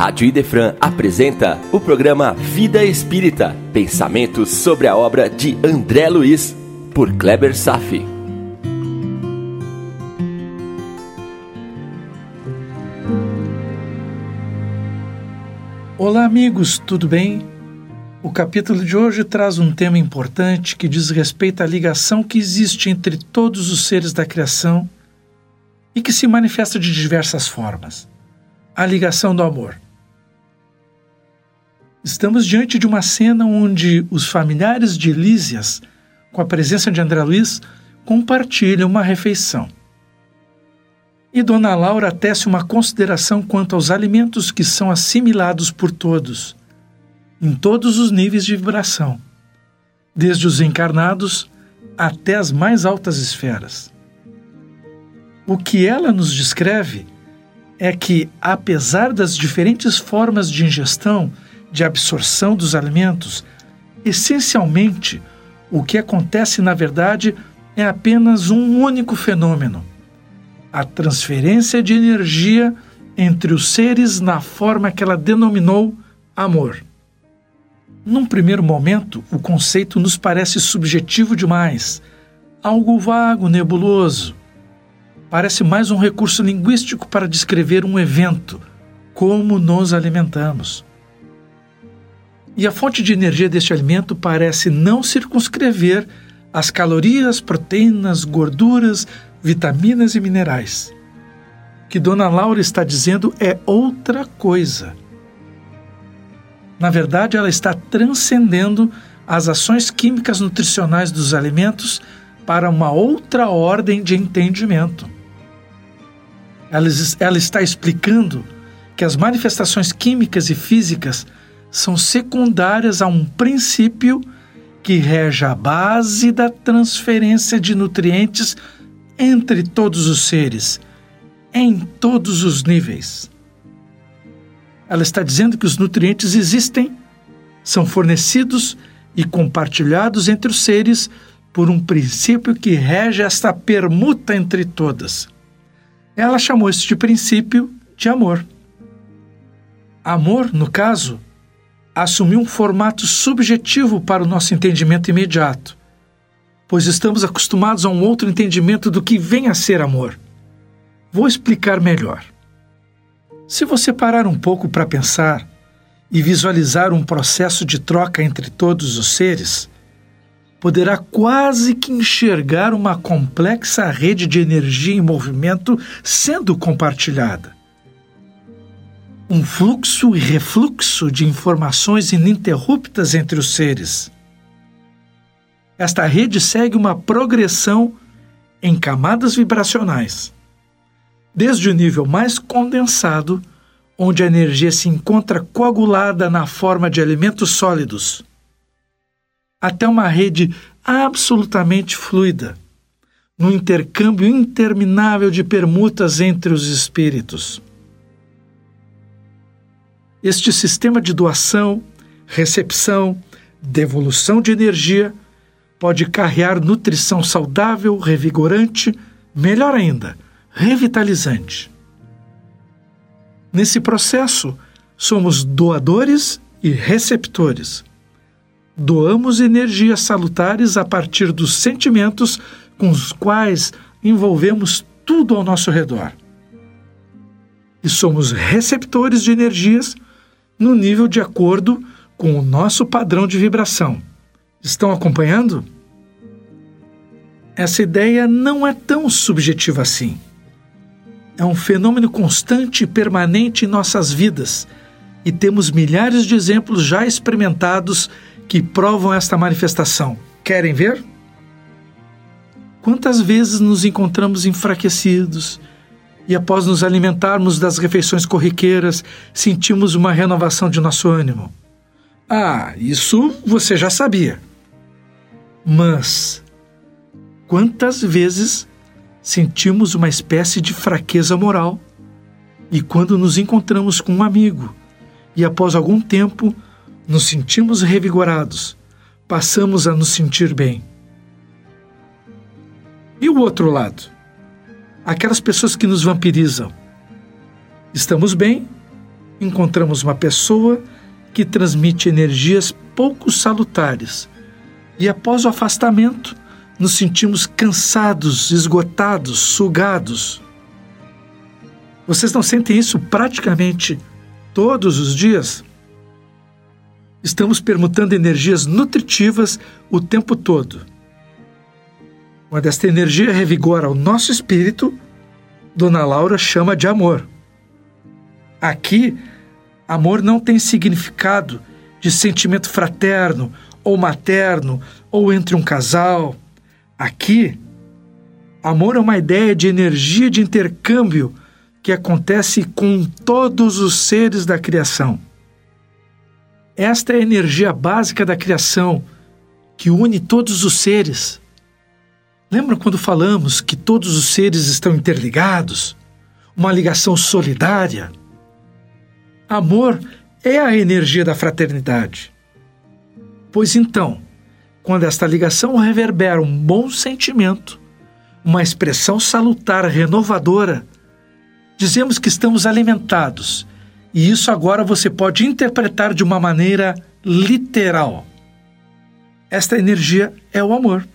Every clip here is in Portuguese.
Rádio Idefran apresenta o programa Vida Espírita, pensamentos sobre a obra de André Luiz, por Kleber Safi. Olá, amigos, tudo bem? O capítulo de hoje traz um tema importante que diz respeito à ligação que existe entre todos os seres da criação e que se manifesta de diversas formas. A ligação do amor. Estamos diante de uma cena onde os familiares de Lísias, com a presença de André Luiz, compartilham uma refeição. E Dona Laura tece uma consideração quanto aos alimentos que são assimilados por todos, em todos os níveis de vibração, desde os encarnados até as mais altas esferas. O que ela nos descreve é que, apesar das diferentes formas de ingestão, de absorção dos alimentos, essencialmente, o que acontece na verdade é apenas um único fenômeno: a transferência de energia entre os seres na forma que ela denominou amor. Num primeiro momento, o conceito nos parece subjetivo demais, algo vago, nebuloso. Parece mais um recurso linguístico para descrever um evento, como nos alimentamos. E a fonte de energia deste alimento parece não circunscrever as calorias, proteínas, gorduras, vitaminas e minerais. O que Dona Laura está dizendo é outra coisa. Na verdade, ela está transcendendo as ações químicas nutricionais dos alimentos para uma outra ordem de entendimento. Ela, ela está explicando que as manifestações químicas e físicas são secundárias a um princípio que rege a base da transferência de nutrientes entre todos os seres, em todos os níveis. Ela está dizendo que os nutrientes existem, são fornecidos e compartilhados entre os seres por um princípio que rege esta permuta entre todas. Ela chamou este princípio de amor. Amor, no caso, assumiu um formato subjetivo para o nosso entendimento imediato, pois estamos acostumados a um outro entendimento do que vem a ser amor. Vou explicar melhor. Se você parar um pouco para pensar e visualizar um processo de troca entre todos os seres, poderá quase que enxergar uma complexa rede de energia em movimento sendo compartilhada um fluxo e refluxo de informações ininterruptas entre os seres. Esta rede segue uma progressão em camadas vibracionais, desde o nível mais condensado, onde a energia se encontra coagulada na forma de elementos sólidos, até uma rede absolutamente fluida, no intercâmbio interminável de permutas entre os espíritos. Este sistema de doação, recepção, devolução de energia pode carrear nutrição saudável, revigorante, melhor ainda, revitalizante. Nesse processo, somos doadores e receptores. Doamos energias salutares a partir dos sentimentos com os quais envolvemos tudo ao nosso redor. E somos receptores de energias no nível de acordo com o nosso padrão de vibração. Estão acompanhando? Essa ideia não é tão subjetiva assim. É um fenômeno constante e permanente em nossas vidas, e temos milhares de exemplos já experimentados que provam esta manifestação. Querem ver? Quantas vezes nos encontramos enfraquecidos, e após nos alimentarmos das refeições corriqueiras, sentimos uma renovação de nosso ânimo. Ah, isso você já sabia. Mas quantas vezes sentimos uma espécie de fraqueza moral e quando nos encontramos com um amigo e após algum tempo nos sentimos revigorados, passamos a nos sentir bem. E o outro lado? Aquelas pessoas que nos vampirizam. Estamos bem, encontramos uma pessoa que transmite energias pouco salutares e após o afastamento nos sentimos cansados, esgotados, sugados. Vocês não sentem isso praticamente todos os dias? Estamos permutando energias nutritivas o tempo todo. Quando esta energia revigora o nosso espírito, Dona Laura chama de amor. Aqui, amor não tem significado de sentimento fraterno ou materno ou entre um casal. Aqui, amor é uma ideia de energia de intercâmbio que acontece com todos os seres da criação. Esta é a energia básica da criação que une todos os seres. Lembram quando falamos que todos os seres estão interligados? Uma ligação solidária? Amor é a energia da fraternidade. Pois então, quando esta ligação reverbera um bom sentimento, uma expressão salutar renovadora, dizemos que estamos alimentados, e isso agora você pode interpretar de uma maneira literal. Esta energia é o amor.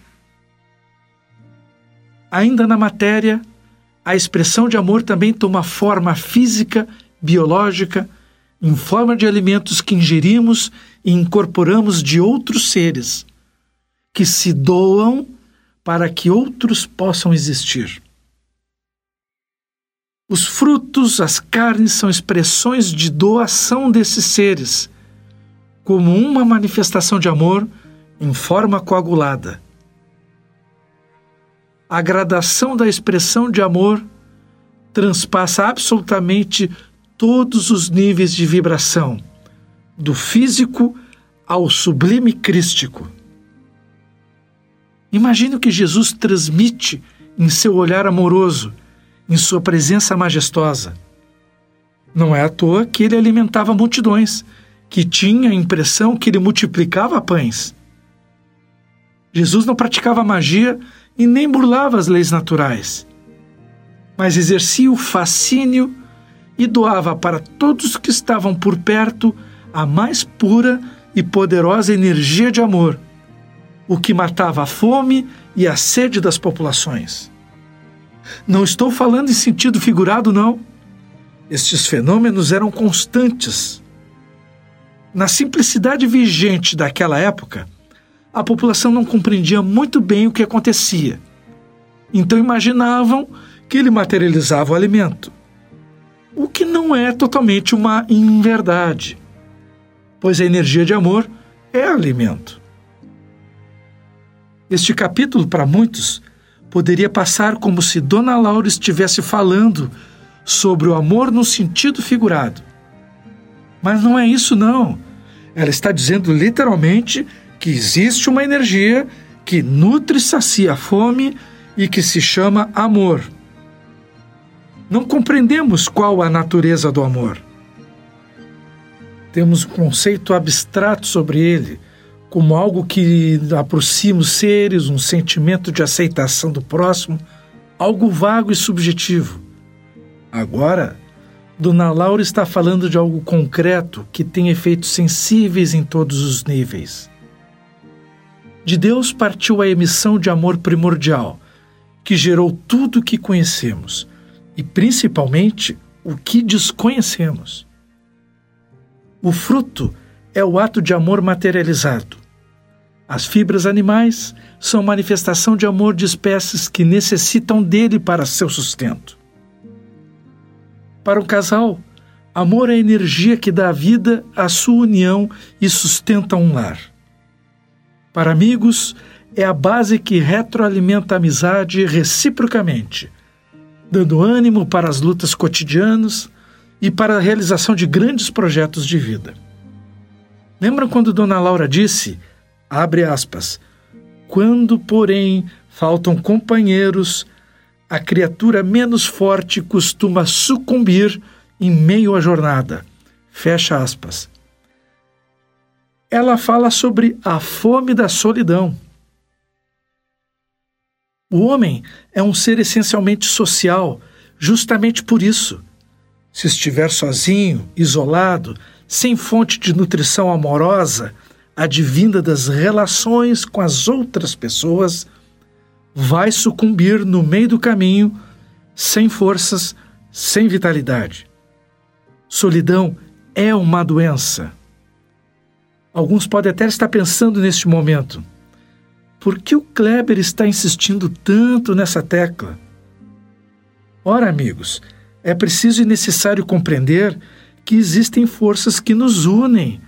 Ainda na matéria, a expressão de amor também toma forma física, biológica, em forma de alimentos que ingerimos e incorporamos de outros seres, que se doam para que outros possam existir. Os frutos, as carnes são expressões de doação desses seres, como uma manifestação de amor em forma coagulada. A gradação da expressão de amor transpassa absolutamente todos os níveis de vibração, do físico ao sublime crístico. Imagine o que Jesus transmite em seu olhar amoroso, em sua presença majestosa. Não é à toa que ele alimentava multidões, que tinha a impressão que ele multiplicava pães. Jesus não praticava magia e nem burlava as leis naturais, mas exercia o fascínio e doava para todos que estavam por perto a mais pura e poderosa energia de amor, o que matava a fome e a sede das populações. Não estou falando em sentido figurado, não. Estes fenômenos eram constantes. Na simplicidade vigente daquela época, a população não compreendia muito bem o que acontecia. Então imaginavam que ele materializava o alimento o que não é totalmente uma inverdade, pois a energia de amor é alimento. Este capítulo, para muitos, poderia passar como se Dona Laura estivesse falando sobre o amor no sentido figurado. Mas não é isso, não. Ela está dizendo literalmente que existe uma energia que nutre e sacia a fome e que se chama amor. Não compreendemos qual a natureza do amor. Temos um conceito abstrato sobre ele, como algo que aproxima os seres, um sentimento de aceitação do próximo, algo vago e subjetivo. Agora, Dona Laura está falando de algo concreto que tem efeitos sensíveis em todos os níveis. De Deus partiu a emissão de amor primordial, que gerou tudo o que conhecemos e principalmente o que desconhecemos. O fruto é o ato de amor materializado. As fibras animais são manifestação de amor de espécies que necessitam dele para seu sustento. Para o casal, amor é a energia que dá vida à sua união e sustenta um lar. Para amigos, é a base que retroalimenta a amizade reciprocamente dando ânimo para as lutas cotidianas e para a realização de grandes projetos de vida. Lembram quando Dona Laura disse, abre aspas, quando, porém, faltam companheiros, a criatura menos forte costuma sucumbir em meio à jornada. Fecha aspas. Ela fala sobre a fome da solidão. O homem é um ser essencialmente social, justamente por isso. Se estiver sozinho, isolado, sem fonte de nutrição amorosa, advinda das relações com as outras pessoas, vai sucumbir no meio do caminho, sem forças, sem vitalidade. Solidão é uma doença. Alguns podem até estar pensando neste momento: por que o Kleber está insistindo tanto nessa tecla? Ora, amigos, é preciso e necessário compreender que existem forças que nos unem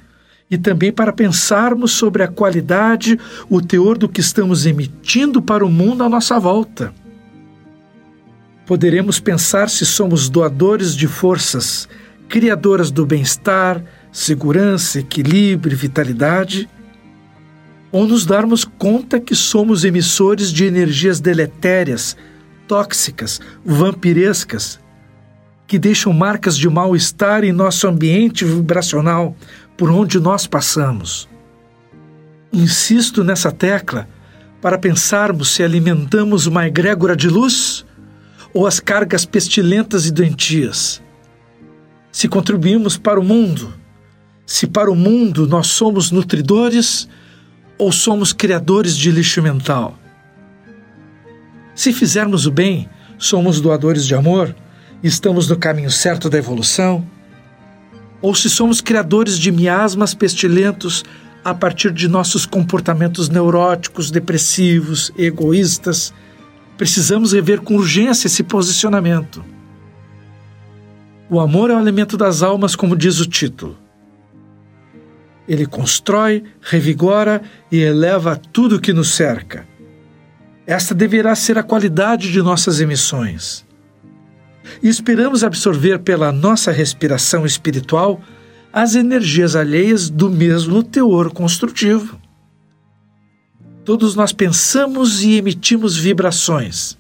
e também para pensarmos sobre a qualidade, o teor do que estamos emitindo para o mundo à nossa volta. Poderemos pensar se somos doadores de forças criadoras do bem-estar, segurança, equilíbrio, vitalidade, ou nos darmos conta que somos emissores de energias deletérias, tóxicas, vampirescas, que deixam marcas de mal-estar em nosso ambiente vibracional por onde nós passamos. Insisto nessa tecla para pensarmos se alimentamos uma egrégora de luz ou as cargas pestilentas e doentias. Se contribuímos para o mundo, se para o mundo nós somos nutridores ou somos criadores de lixo mental. Se fizermos o bem, somos doadores de amor, estamos no caminho certo da evolução ou se somos criadores de miasmas pestilentos a partir de nossos comportamentos neuróticos, depressivos, egoístas, precisamos rever com urgência esse posicionamento. O amor é o alimento das almas, como diz o título. Ele constrói, revigora e eleva tudo que nos cerca. Esta deverá ser a qualidade de nossas emissões e esperamos absorver pela nossa respiração espiritual as energias alheias do mesmo teor construtivo. Todos nós pensamos e emitimos vibrações.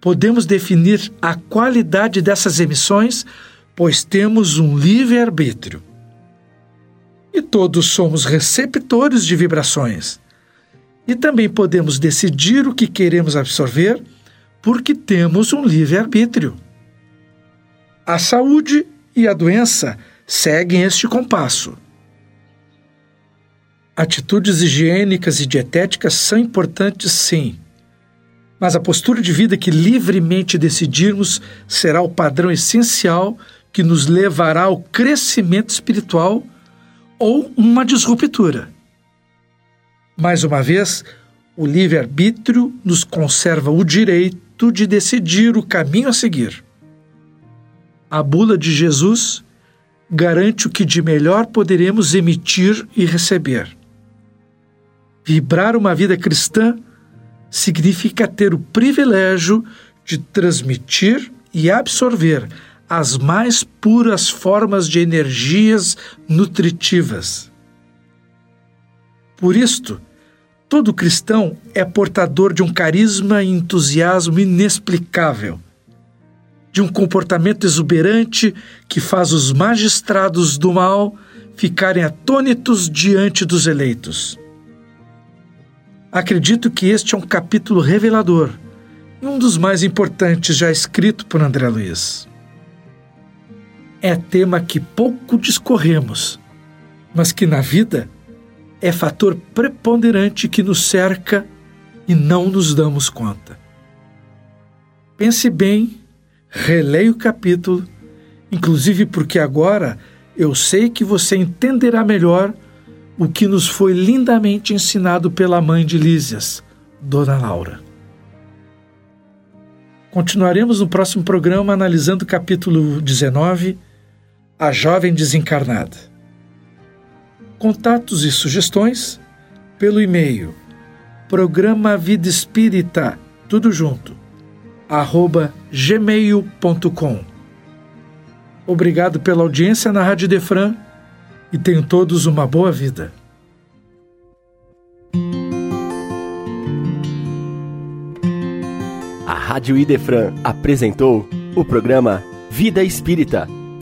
Podemos definir a qualidade dessas emissões, pois temos um livre-arbítrio. E todos somos receptores de vibrações. E também podemos decidir o que queremos absorver porque temos um livre-arbítrio. A saúde e a doença seguem este compasso. Atitudes higiênicas e dietéticas são importantes, sim, mas a postura de vida que livremente decidirmos será o padrão essencial que nos levará ao crescimento espiritual ou uma disruptura. Mais uma vez, o livre-arbítrio nos conserva o direito de decidir o caminho a seguir. A bula de Jesus garante o que de melhor poderemos emitir e receber. Vibrar uma vida cristã significa ter o privilégio de transmitir e absorver as mais puras formas de energias nutritivas. Por isto, Todo cristão é portador de um carisma e entusiasmo inexplicável, de um comportamento exuberante que faz os magistrados do mal ficarem atônitos diante dos eleitos. Acredito que este é um capítulo revelador um dos mais importantes já escrito por André Luiz. É tema que pouco discorremos, mas que na vida é fator preponderante que nos cerca e não nos damos conta. Pense bem, releia o capítulo, inclusive porque agora eu sei que você entenderá melhor o que nos foi lindamente ensinado pela mãe de Lísias, Dona Laura. Continuaremos no próximo programa analisando o capítulo 19, A Jovem Desencarnada. Contatos e sugestões pelo e-mail programa Vida Espírita, tudo junto, arroba gmail.com. Obrigado pela audiência na Rádio Defran e tenham todos uma boa vida. A Rádio Idefran apresentou o programa Vida Espírita,